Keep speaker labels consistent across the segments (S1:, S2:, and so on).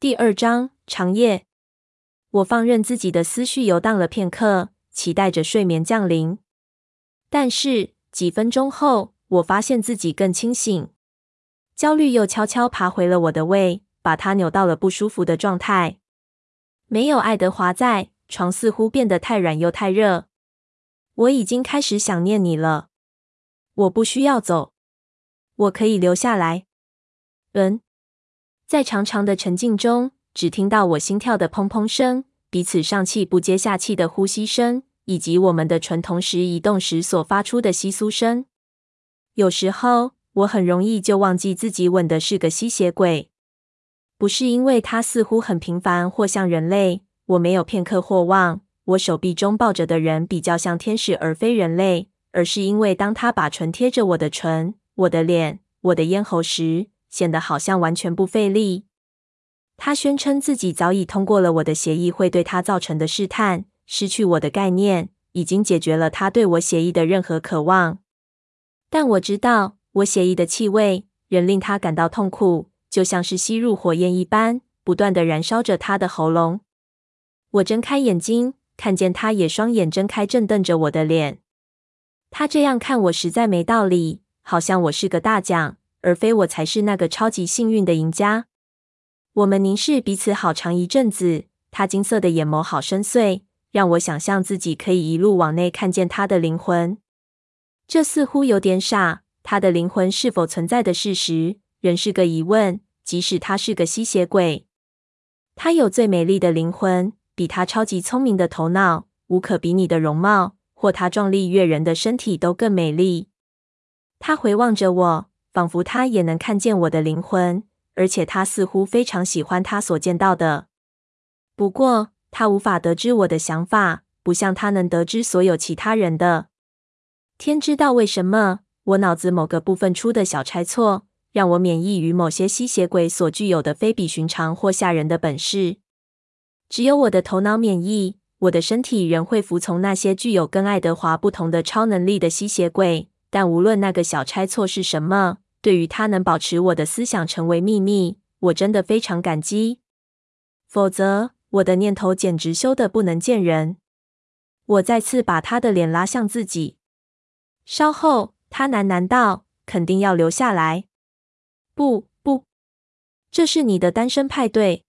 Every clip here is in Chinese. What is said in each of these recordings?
S1: 第二章长夜。我放任自己的思绪游荡了片刻，期待着睡眠降临。但是几分钟后，我发现自己更清醒，焦虑又悄悄爬回了我的胃，把它扭到了不舒服的状态。没有爱德华在，床似乎变得太软又太热。我已经开始想念你了。我不需要走，我可以留下来。嗯。在长长的沉静中，只听到我心跳的砰砰声，彼此上气不接下气的呼吸声，以及我们的唇同时移动时所发出的窸窣声。有时候，我很容易就忘记自己吻的是个吸血鬼，不是因为他似乎很平凡或像人类，我没有片刻或忘，我手臂中抱着的人比较像天使而非人类，而是因为当他把唇贴着我的唇、我的脸、我的咽喉时，显得好像完全不费力。他宣称自己早已通过了我的协议会对他造成的试探，失去我的概念，已经解决了他对我协议的任何渴望。但我知道，我协议的气味仍令他感到痛苦，就像是吸入火焰一般，不断地燃烧着他的喉咙。我睁开眼睛，看见他也双眼睁开，正瞪着我的脸。他这样看我实在没道理，好像我是个大奖。而非我才是那个超级幸运的赢家。我们凝视彼此好长一阵子，他金色的眼眸好深邃，让我想象自己可以一路往内看见他的灵魂。这似乎有点傻，他的灵魂是否存在的事实仍是个疑问。即使他是个吸血鬼，他有最美丽的灵魂，比他超级聪明的头脑，无可比拟的容貌，或他壮丽悦人的身体都更美丽。他回望着我。仿佛他也能看见我的灵魂，而且他似乎非常喜欢他所见到的。不过，他无法得知我的想法，不像他能得知所有其他人的。天知道为什么，我脑子某个部分出的小差错，让我免疫于某些吸血鬼所具有的非比寻常或吓人的本事。只有我的头脑免疫，我的身体仍会服从那些具有跟爱德华不同的超能力的吸血鬼。但无论那个小差错是什么，对于他能保持我的思想成为秘密，我真的非常感激。否则，我的念头简直羞得不能见人。我再次把他的脸拉向自己。稍后，他喃喃道：“肯定要留下来。”“不，不，这是你的单身派对，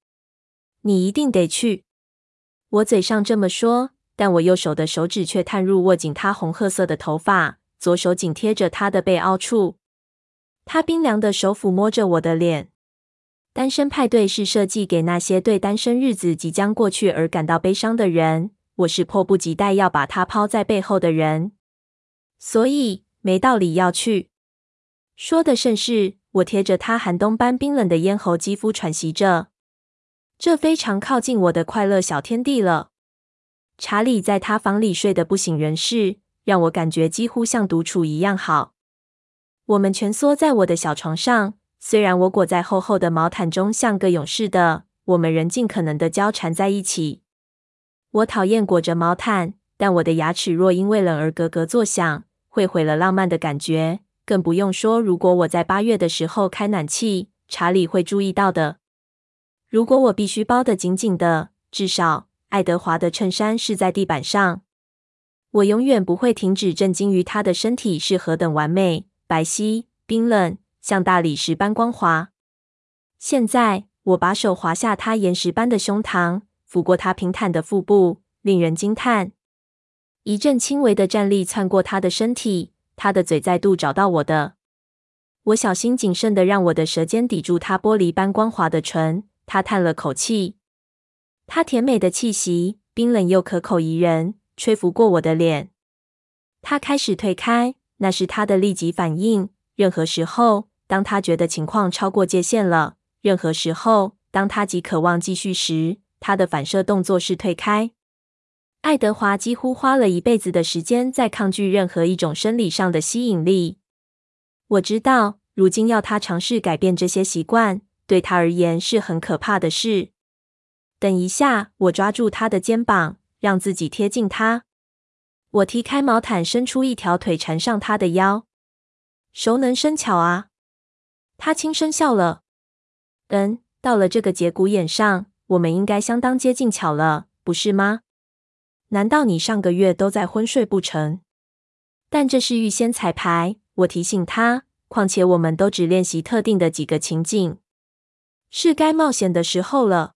S1: 你一定得去。”我嘴上这么说，但我右手的手指却探入握紧他红褐色的头发。左手紧贴着他的背凹处，他冰凉的手抚摸着我的脸。单身派对是设计给那些对单身日子即将过去而感到悲伤的人。我是迫不及待要把他抛在背后的人，所以没道理要去。说的甚是，我贴着他寒冬般冰冷的咽喉肌肤喘息着，这非常靠近我的快乐小天地了。查理在他房里睡得不省人事。让我感觉几乎像独处一样好。我们蜷缩在我的小床上，虽然我裹在厚厚的毛毯中，像个勇士的，我们仍尽可能的交缠在一起。我讨厌裹着毛毯，但我的牙齿若因为冷而咯咯作响，会毁了浪漫的感觉。更不用说，如果我在八月的时候开暖气，查理会注意到的。如果我必须包得紧紧的，至少爱德华的衬衫是在地板上。我永远不会停止震惊于他的身体是何等完美、白皙、冰冷，像大理石般光滑。现在，我把手滑下他岩石般的胸膛，抚过他平坦的腹部，令人惊叹。一阵轻微的战栗窜过他的身体，他的嘴再度找到我的。我小心谨慎的让我的舌尖抵住他玻璃般光滑的唇。他叹了口气，他甜美的气息，冰冷又可口宜人。吹拂过我的脸，他开始退开，那是他的立即反应。任何时候，当他觉得情况超过界限了；任何时候，当他极渴望继续时，他的反射动作是退开。爱德华几乎花了一辈子的时间在抗拒任何一种生理上的吸引力。我知道，如今要他尝试改变这些习惯，对他而言是很可怕的事。等一下，我抓住他的肩膀。让自己贴近他，我踢开毛毯，伸出一条腿缠上他的腰。熟能生巧啊！他轻声笑了。嗯，到了这个节骨眼上，我们应该相当接近巧了，不是吗？难道你上个月都在昏睡不成？但这是预先彩排，我提醒他。况且我们都只练习特定的几个情景，是该冒险的时候了。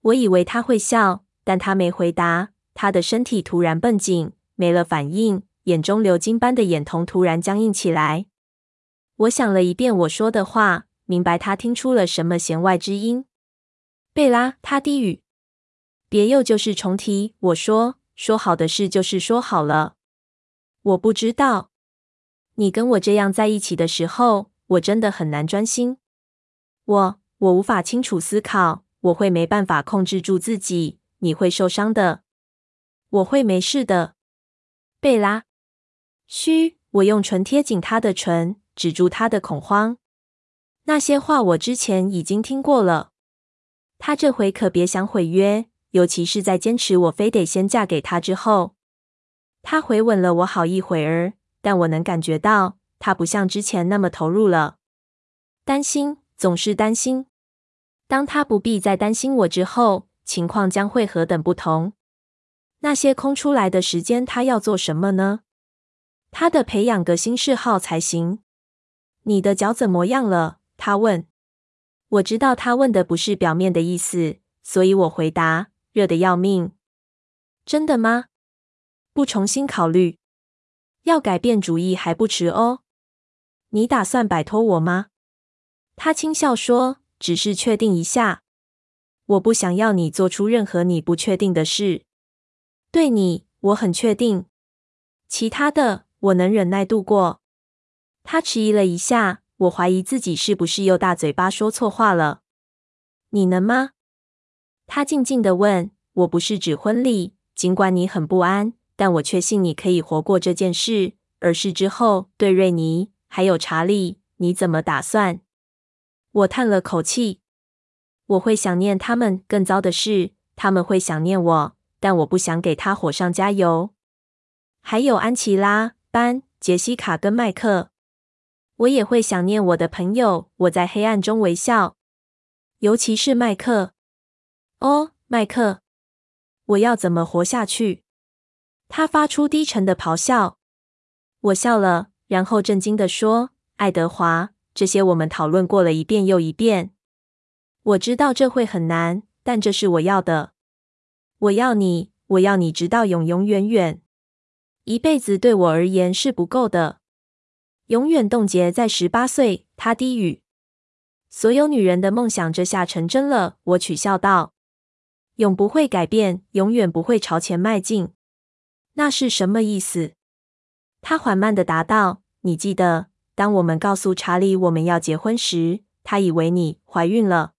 S1: 我以为他会笑，但他没回答。他的身体突然绷紧，没了反应，眼中流金般的眼瞳突然僵硬起来。我想了一遍我说的话，明白他听出了什么弦外之音。贝拉，他低语：“别又旧事重提。”我说：“说好的事就是说好了。”我不知道。你跟我这样在一起的时候，我真的很难专心。我我无法清楚思考，我会没办法控制住自己。你会受伤的，我会没事的。贝拉，嘘！我用唇贴紧他的唇，止住他的恐慌。那些话我之前已经听过了。他这回可别想毁约，尤其是在坚持我非得先嫁给他之后。他回吻了我好一会儿。但我能感觉到，他不像之前那么投入了。担心，总是担心。当他不必再担心我之后，情况将会何等不同？那些空出来的时间，他要做什么呢？他得培养个新嗜好才行。你的脚怎么样了？他问。我知道他问的不是表面的意思，所以我回答：热得要命。真的吗？不重新考虑？要改变主意还不迟哦。你打算摆脱我吗？他轻笑说：“只是确定一下。我不想要你做出任何你不确定的事。对你，我很确定。其他的，我能忍耐度过。”他迟疑了一下，我怀疑自己是不是又大嘴巴说错话了。你能吗？他静静地问。我不是指婚礼，尽管你很不安。但我确信你可以活过这件事。而是之后，对瑞尼还有查理，你怎么打算？我叹了口气。我会想念他们。更糟的是，他们会想念我。但我不想给他火上加油。还有安琪拉、班、杰西卡跟麦克，我也会想念我的朋友。我在黑暗中微笑，尤其是麦克。哦，麦克，我要怎么活下去？他发出低沉的咆哮，我笑了，然后震惊地说：“爱德华，这些我们讨论过了一遍又一遍。我知道这会很难，但这是我要的。我要你，我要你直到永永远远。一辈子对我而言是不够的，永远冻结在十八岁。”他低语。所有女人的梦想这下成真了，我取笑道：“永不会改变，永远不会朝前迈进。”那是什么意思？他缓慢地答道：“你记得，当我们告诉查理我们要结婚时，他以为你怀孕了，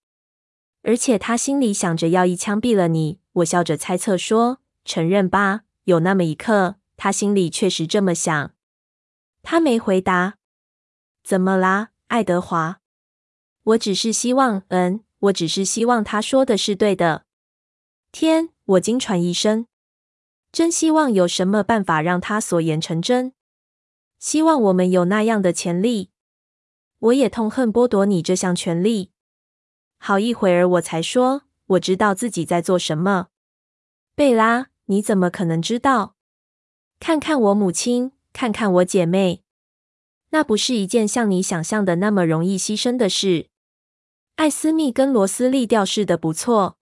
S1: 而且他心里想着要一枪毙了你。”我笑着猜测说：“承认吧，有那么一刻，他心里确实这么想。”他没回答。怎么啦，爱德华？我只是希望，嗯，我只是希望他说的是对的。天，我惊喘一声。真希望有什么办法让他所言成真。希望我们有那样的潜力。我也痛恨剥夺你这项权利。好一会儿，我才说我知道自己在做什么。贝拉，你怎么可能知道？看看我母亲，看看我姐妹，那不是一件像你想象的那么容易牺牲的事。艾斯密跟罗斯利调试的不错。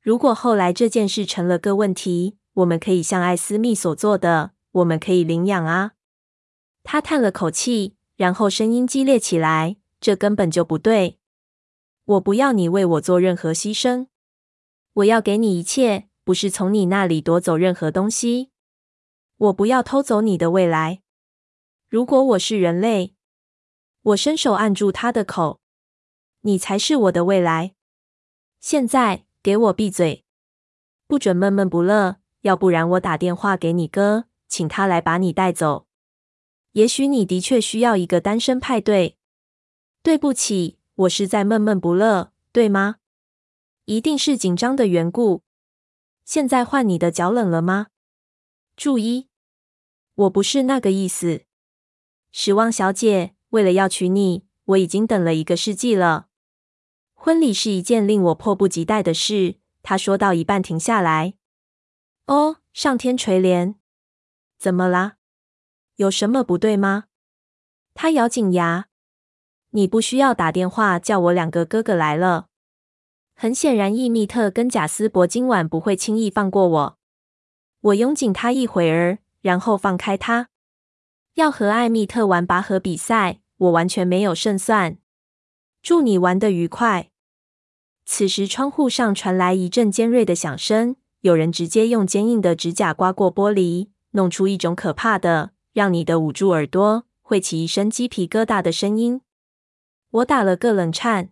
S1: 如果后来这件事成了个问题，我们可以像艾斯密所做的，我们可以领养啊。他叹了口气，然后声音激烈起来：“这根本就不对！我不要你为我做任何牺牲，我要给你一切，不是从你那里夺走任何东西。我不要偷走你的未来。如果我是人类，我伸手按住他的口，你才是我的未来。现在给我闭嘴，不准闷闷不乐。”要不然，我打电话给你哥，请他来把你带走。也许你的确需要一个单身派对。对不起，我是在闷闷不乐，对吗？一定是紧张的缘故。现在换你的脚冷了吗？注意，我不是那个意思。史旺小姐，为了要娶你，我已经等了一个世纪了。婚礼是一件令我迫不及待的事。他说到一半停下来。哦，上天垂怜！怎么啦？有什么不对吗？他咬紧牙。你不需要打电话叫我两个哥哥来了。很显然，伊密特跟贾斯伯今晚不会轻易放过我。我拥紧他一会儿，然后放开他。要和艾密特玩拔河比赛，我完全没有胜算。祝你玩得愉快。此时，窗户上传来一阵尖锐的响声，有人直接用坚硬的指甲刮过玻璃，弄出一种可怕的、让你的捂住耳朵、会起一身鸡皮疙瘩的声音。我打了个冷颤。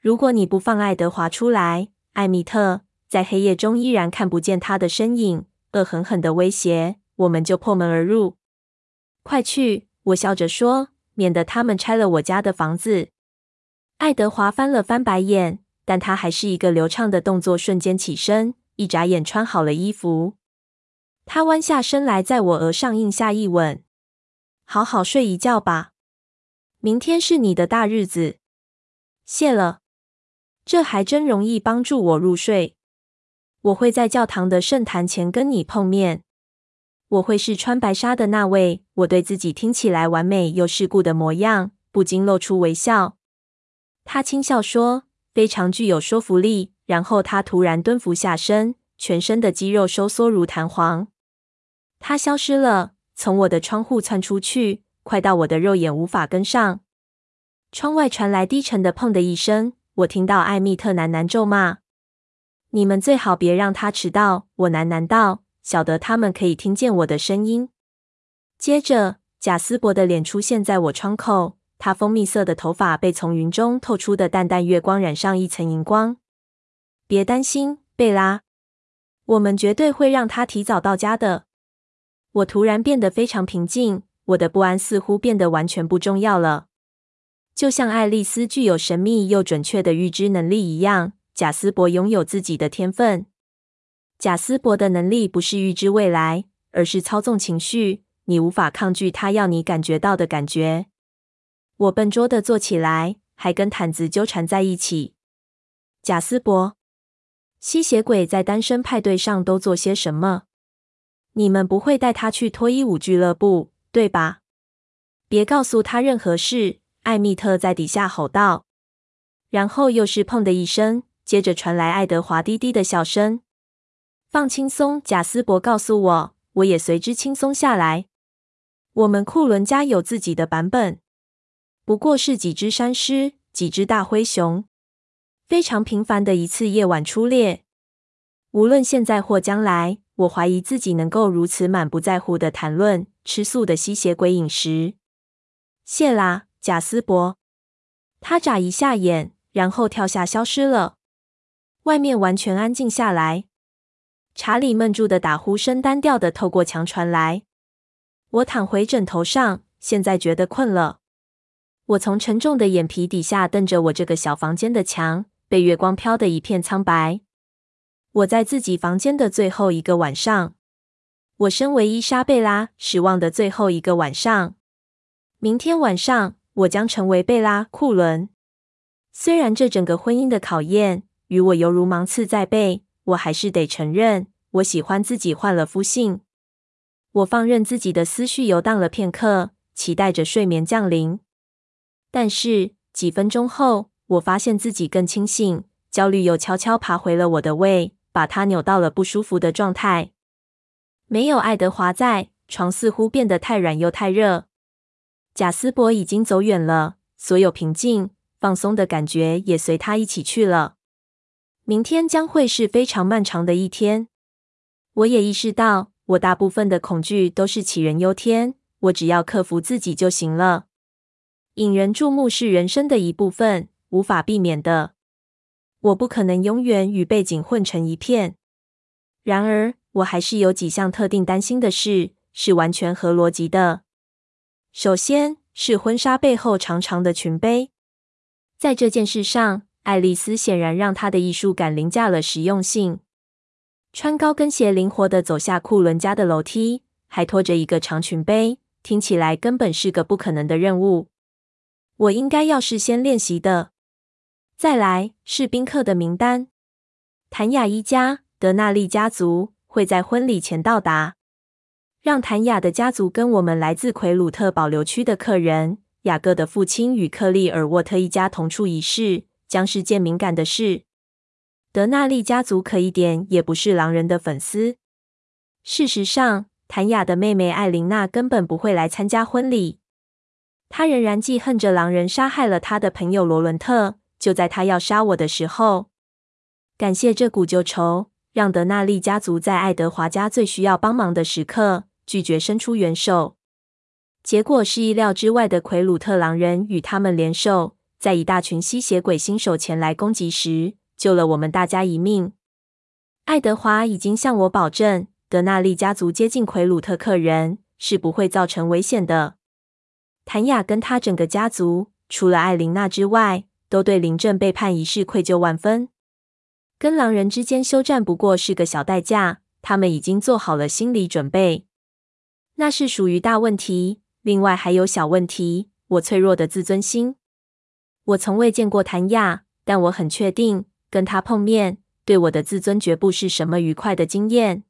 S1: 如果你不放爱德华出来，艾米特，在黑夜中依然看不见他的身影，恶狠狠的威胁，我们就破门而入。快去！我笑着说，免得他们拆了我家的房子。爱德华翻了翻白眼，但他还是一个流畅的动作，瞬间起身，一眨眼穿好了衣服。他弯下身来，在我额上印下一吻。好好睡一觉吧，明天是你的大日子。谢了。这还真容易帮助我入睡。我会在教堂的圣坛前跟你碰面。我会是穿白纱的那位。我对自己听起来完美又世故的模样不禁露出微笑。他轻笑说：“非常具有说服力。”然后他突然蹲伏下身，全身的肌肉收缩如弹簧。他消失了，从我的窗户窜出去，快到我的肉眼无法跟上。窗外传来低沉的“砰”的一声。我听到艾密特喃喃咒骂：“你们最好别让他迟到。”我喃喃道：“晓得他们可以听见我的声音。”接着，贾斯伯的脸出现在我窗口，他蜂蜜色的头发被从云中透出的淡淡月光染上一层银光。别担心，贝拉，我们绝对会让他提早到家的。我突然变得非常平静，我的不安似乎变得完全不重要了。就像爱丽丝具有神秘又准确的预知能力一样，贾斯伯拥有自己的天分。贾斯伯的能力不是预知未来，而是操纵情绪。你无法抗拒他要你感觉到的感觉。我笨拙地坐起来，还跟毯子纠缠在一起。贾斯伯，吸血鬼在单身派对上都做些什么？你们不会带他去脱衣舞俱乐部，对吧？别告诉他任何事。艾米特在底下吼道，然后又是“砰”的一声，接着传来爱德华低低的笑声。放轻松，贾斯伯告诉我，我也随之轻松下来。我们库伦家有自己的版本，不过是几只山狮，几只大灰熊，非常平凡的一次夜晚出猎。无论现在或将来，我怀疑自己能够如此满不在乎的谈论吃素的吸血鬼饮食。谢啦。贾斯伯，他眨一下眼，然后跳下，消失了。外面完全安静下来。查理闷住的打呼声单调的透过墙传来。我躺回枕头上，现在觉得困了。我从沉重的眼皮底下瞪着我这个小房间的墙，被月光飘得一片苍白。我在自己房间的最后一个晚上，我身为伊莎贝拉失望的最后一个晚上。明天晚上。我将成为贝拉·库伦。虽然这整个婚姻的考验与我犹如芒刺在背，我还是得承认，我喜欢自己换了夫姓。我放任自己的思绪游荡了片刻，期待着睡眠降临。但是几分钟后，我发现自己更清醒，焦虑又悄悄爬回了我的胃，把它扭到了不舒服的状态。没有爱德华在，床似乎变得太软又太热。贾斯伯已经走远了，所有平静、放松的感觉也随他一起去了。明天将会是非常漫长的一天。我也意识到，我大部分的恐惧都是杞人忧天，我只要克服自己就行了。引人注目是人生的一部分，无法避免的。我不可能永远与背景混成一片。然而，我还是有几项特定担心的事，是完全合逻辑的。首先是婚纱背后长长的裙摆，在这件事上，爱丽丝显然让她的艺术感凌驾了实用性。穿高跟鞋灵活地走下库伦家的楼梯，还拖着一个长裙杯，听起来根本是个不可能的任务。我应该要事先练习的。再来是宾客的名单：谭雅一家、德纳利家族会在婚礼前到达。让谭雅的家族跟我们来自奎鲁特保留区的客人雅各的父亲与克利尔沃特一家同处一室，将是件敏感的事。德纳利家族可一点也不是狼人的粉丝。事实上，谭雅的妹妹艾琳娜根本不会来参加婚礼。她仍然记恨着狼人杀害了她的朋友罗伦特。就在他要杀我的时候，感谢这股旧仇，让德纳利家族在爱德华家最需要帮忙的时刻拒绝伸出援手。结果是意料之外的，奎鲁特狼人与他们联手，在一大群吸血鬼新手前来攻击时，救了我们大家一命。爱德华已经向我保证，德纳利家族接近奎鲁特客人是不会造成危险的。谭雅跟他整个家族，除了艾琳娜之外，都对临阵背叛一事愧疚万分。跟狼人之间休战不过是个小代价，他们已经做好了心理准备。那是属于大问题。另外还有小问题，我脆弱的自尊心。我从未见过谭雅，但我很确定跟他碰面，对我的自尊绝不是什么愉快的经验。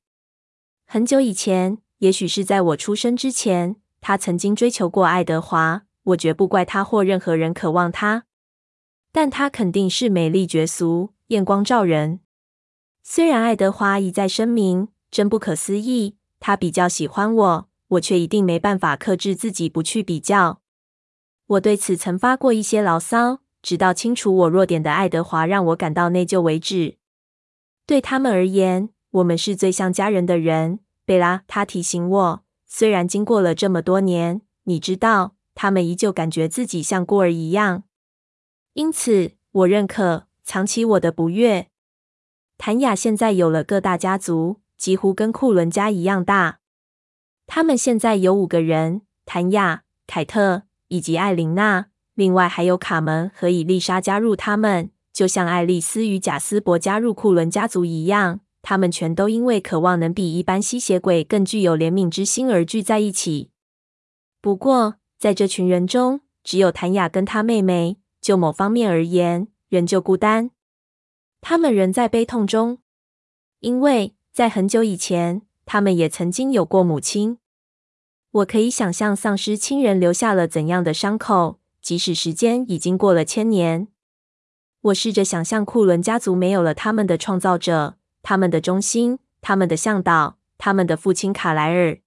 S1: 很久以前，也许是在我出生之前，他曾经追求过爱德华。我绝不怪他或任何人渴望他。但她肯定是美丽绝俗、艳光照人。虽然爱德华一再声明，真不可思议，他比较喜欢我，我却一定没办法克制自己不去比较。我对此曾发过一些牢骚，直到清楚我弱点的爱德华让我感到内疚为止。对他们而言，我们是最像家人的人。贝拉，他提醒我，虽然经过了这么多年，你知道，他们依旧感觉自己像孤儿一样。因此，我认可藏起我的不悦。谭雅现在有了个大家族，几乎跟库伦家一样大。他们现在有五个人：谭雅、凯特以及艾琳娜，另外还有卡门和伊丽莎加入他们，就像爱丽丝与贾斯伯加入库伦家族一样。他们全都因为渴望能比一般吸血鬼更具有怜悯之心而聚在一起。不过，在这群人中，只有谭雅跟她妹妹。就某方面而言，仍旧孤单。他们仍在悲痛中，因为在很久以前，他们也曾经有过母亲。我可以想象丧失亲人留下了怎样的伤口，即使时间已经过了千年。我试着想象库伦家族没有了他们的创造者、他们的中心、他们的向导、他们的父亲卡莱尔。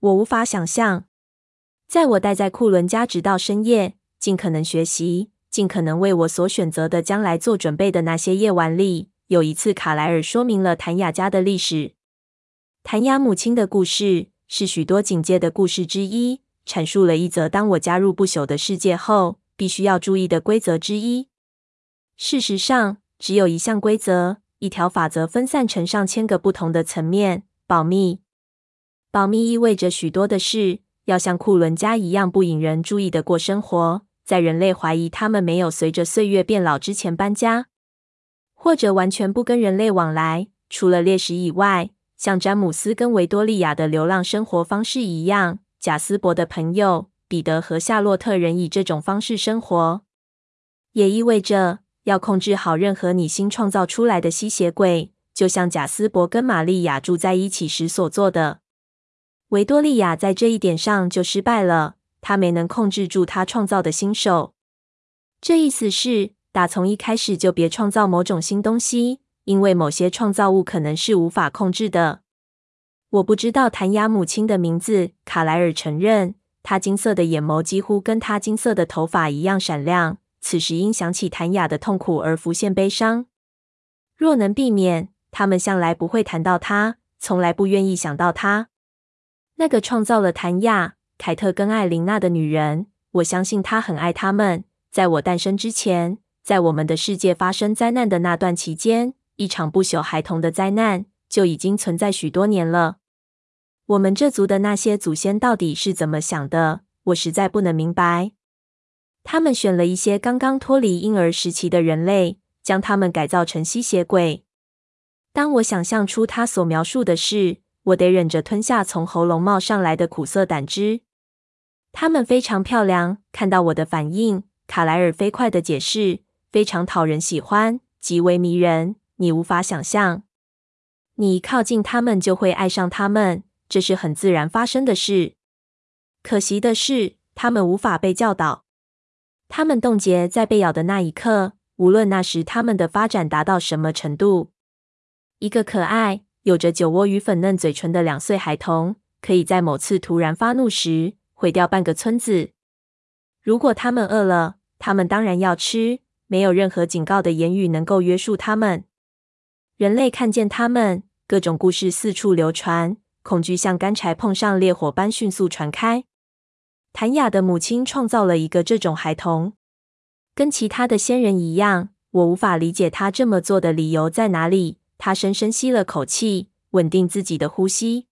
S1: 我无法想象，在我待在库伦家直到深夜。尽可能学习，尽可能为我所选择的将来做准备的那些夜晚里，有一次卡莱尔说明了谭雅家的历史。谭雅母亲的故事是许多警戒的故事之一，阐述了一则当我加入不朽的世界后必须要注意的规则之一。事实上，只有一项规则，一条法则分散成上千个不同的层面：保密。保密意味着许多的事要像库伦家一样不引人注意的过生活。在人类怀疑他们没有随着岁月变老之前搬家，或者完全不跟人类往来，除了猎食以外，像詹姆斯跟维多利亚的流浪生活方式一样，贾斯伯的朋友彼得和夏洛特人以这种方式生活，也意味着要控制好任何你新创造出来的吸血鬼，就像贾斯伯跟玛利亚住在一起时所做的。维多利亚在这一点上就失败了。他没能控制住他创造的新手，这意思是打从一开始就别创造某种新东西，因为某些创造物可能是无法控制的。我不知道谭雅母亲的名字。卡莱尔承认，他金色的眼眸几乎跟他金色的头发一样闪亮。此时因想起谭雅的痛苦而浮现悲伤。若能避免，他们向来不会谈到他，从来不愿意想到他。那个创造了谭雅。凯特跟艾琳娜的女人，我相信她很爱他们。在我诞生之前，在我们的世界发生灾难的那段期间，一场不朽孩童的灾难就已经存在许多年了。我们这族的那些祖先到底是怎么想的？我实在不能明白。他们选了一些刚刚脱离婴儿时期的人类，将他们改造成吸血鬼。当我想象出他所描述的事，我得忍着吞下从喉咙冒上来的苦涩胆汁。他们非常漂亮。看到我的反应，卡莱尔飞快地解释：“非常讨人喜欢，极为迷人，你无法想象。你一靠近他们就会爱上他们，这是很自然发生的事。可惜的是，他们无法被教导。他们冻结在被咬的那一刻，无论那时他们的发展达到什么程度。一个可爱、有着酒窝与粉嫩嘴唇的两岁孩童，可以在某次突然发怒时毁掉半个村子。如果他们饿了，他们当然要吃，没有任何警告的言语能够约束他们。人类看见他们。各种故事四处流传，恐惧像干柴碰上烈火般迅速传开。谭雅的母亲创造了一个这种孩童，跟其他的仙人一样，我无法理解他这么做的理由在哪里。他深深吸了口气，稳定自己的呼吸。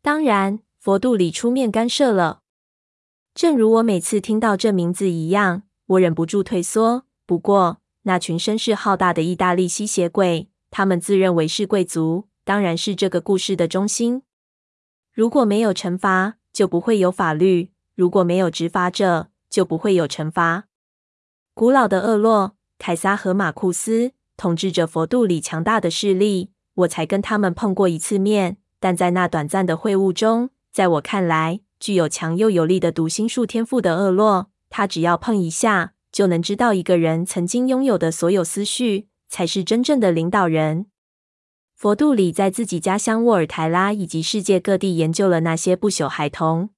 S1: 当然，佛度里出面干涉了。正如我每次听到这名字一样，我忍不住退缩。不过，那群声势浩大的意大利吸血鬼。他们自认为是贵族，当然是这个故事的中心。如果没有惩罚，就不会有法律；如果没有执法者，就不会有惩罚。古老的厄洛、凯撒和马库斯统治着佛度里强大的势力。我才跟他们碰过一次面，但在那短暂的会晤中，在我看来，具有强又有力的读心术天赋的厄洛，他只要碰一下，就能知道一个人曾经拥有的所有思绪。才是真正的领导人。佛度里在自己家乡沃尔台拉以及世界各地研究了那些不朽孩童。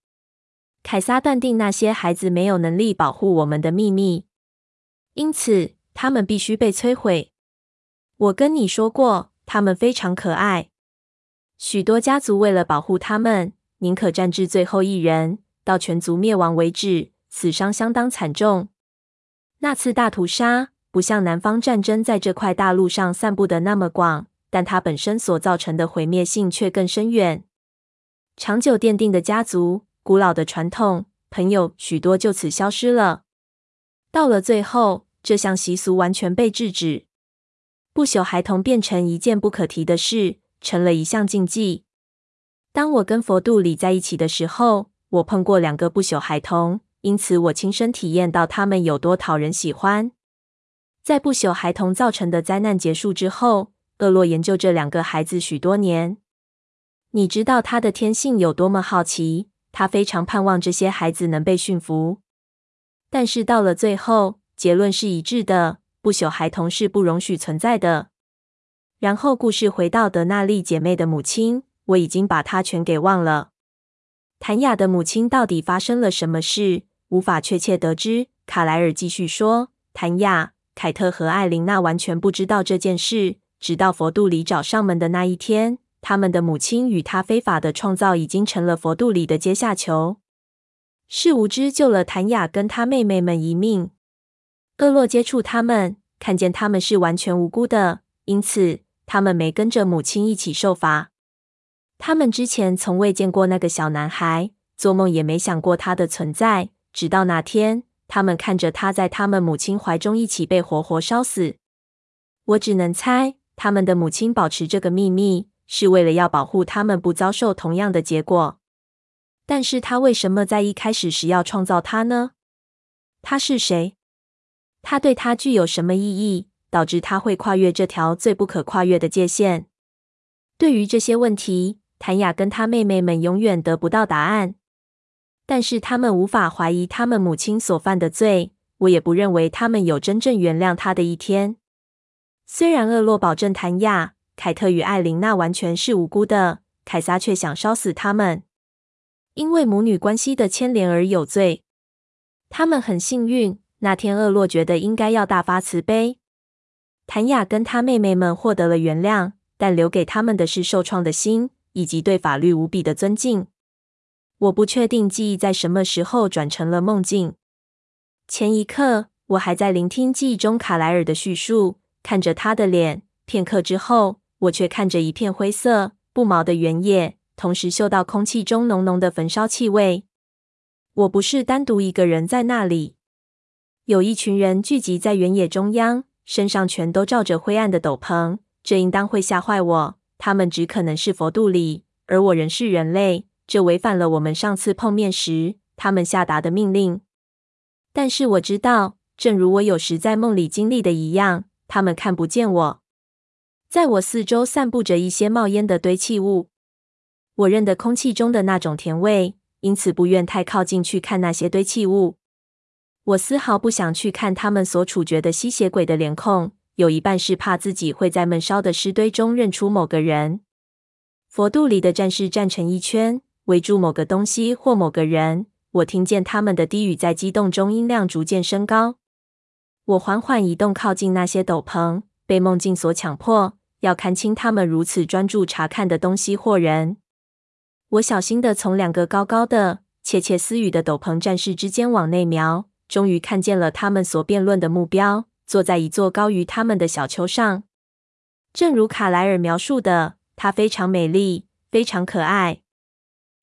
S1: 凯撒断定那些孩子没有能力保护我们的秘密，因此他们必须被摧毁。我跟你说过，他们非常可爱。许多家族为了保护他们，宁可战至最后一人，到全族灭亡为止，死伤相当惨重。那次大屠杀。不像南方战争在这块大陆上散布的那么广，但它本身所造成的毁灭性却更深远。长久奠定的家族、古老的传统、朋友，许多就此消失了。到了最后，这项习俗完全被制止，不朽孩童变成一件不可提的事，成了一项禁忌。当我跟佛度里在一起的时候，我碰过两个不朽孩童，因此我亲身体验到他们有多讨人喜欢。在不朽孩童造成的灾难结束之后，厄洛研究这两个孩子许多年。你知道他的天性有多么好奇，他非常盼望这些孩子能被驯服。但是到了最后，结论是一致的：不朽孩童是不容许存在的。然后故事回到德纳利姐妹的母亲，我已经把他全给忘了。谭雅的母亲到底发生了什么事，无法确切得知。卡莱尔继续说：“谭雅。”凯特和艾琳娜完全不知道这件事，直到佛度里找上门的那一天，他们的母亲与他非法的创造已经成了佛度里的阶下囚。是无知救了谭雅跟他妹妹们一命。厄洛接触他们，看见他们是完全无辜的，因此他们没跟着母亲一起受罚。他们之前从未见过那个小男孩，做梦也没想过他的存在，直到那天。他们看着他在他们母亲怀中一起被活活烧死。我只能猜，他们的母亲保持这个秘密，是为了要保护他们不遭受同样的结果。但是他为什么在一开始时要创造他呢？他是谁？他对他具有什么意义，导致他会跨越这条最不可跨越的界限？对于这些问题，谭雅跟他妹妹们永远得不到答案。但是他们无法怀疑他们母亲所犯的罪，我也不认为他们有真正原谅他的一天。虽然厄洛保证谭雅、凯特与艾琳娜完全是无辜的，凯撒却想烧死他们，因为母女关系的牵连而有罪。他们很幸运，那天厄洛觉得应该要大发慈悲，谭雅跟她妹妹们获得了原谅，但留给他们的是受创的心以及对法律无比的尊敬。我不确定记忆在什么时候转成了梦境。前一刻，我还在聆听记忆中卡莱尔的叙述，看着他的脸。片刻之后，我却看着一片灰色不毛的原野，同时嗅到空气中浓浓的焚烧气味。我不是单独一个人在那里，有一群人聚集在原野中央，身上全都罩着灰暗的斗篷。这应当会吓坏我。他们只可能是佛度里，而我仍是人类。这违反了我们上次碰面时他们下达的命令，但是我知道正如我有时在梦里经历的一样，他们看不见我。在我四周散布着一些冒烟的堆砌物，我认得空气中的那种甜味，因此不愿太靠近去看那些堆砌物。我丝毫不想去看他们所处决的吸血鬼的脸孔，有一半是怕自己会在闷烧的尸堆中认出某个人。佛度里的战士站成一圈，围住某个东西或某个人。我听见他们的低语在激动中音量逐渐升高。我缓缓移动，靠近那些斗篷，被梦境所强迫，要看清他们如此专注查看的东西或人。我小心地从两个高高的、窃窃私语的斗篷战士之间往内瞄，终于看见了他们所辩论的目标，坐在一座高于他们的小丘上。正如卡莱尔描述的，她非常美丽，非常可爱。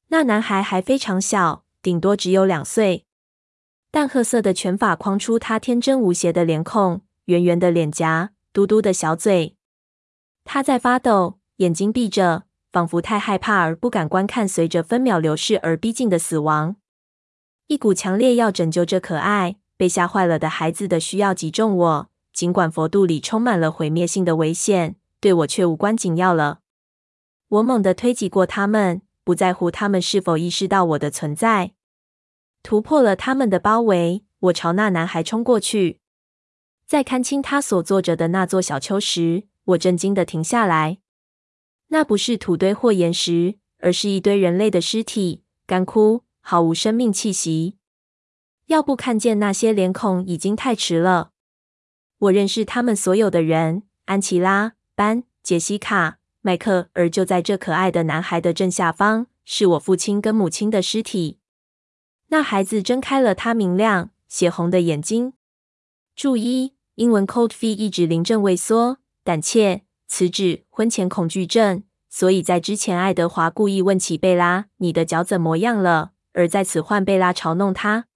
S1: 那男孩还非常小，顶多只有两岁。淡褐色的卷发框出他天真无邪的脸孔，圆圆的脸颊，嘟嘟的小嘴。他在发抖，眼睛闭着，仿佛太害怕而不敢观看随着分秒流逝而逼近的死亡。一股强烈要拯救这可爱、被吓坏了的孩子的需要击中我。尽管佛度里充满了毁灭性的危险，对我却无关紧要了。我猛地推挤过他们，不在乎他们是否意识到我的存在。突破了他们的包围，我朝那男孩冲过去。在看清他所坐着的那座小丘时，我震惊地停下来。那不是土堆或岩石，而是一堆人类的尸体，干枯，毫无生命气息。要不看见那些脸孔，已经太迟了。我认识他们所有的人：安琪拉、班、杰西卡、麦克，而就在这可爱的男孩的正下方，是我父亲跟母亲的尸体。那孩子睁开了他明亮、血红的眼睛。注意，英文 cold feet 意指临阵畏缩、胆怯，此指婚前恐惧症。所以在之前，爱德华故意问起贝拉：“你的脚怎么样了？”而在此换贝拉嘲弄他。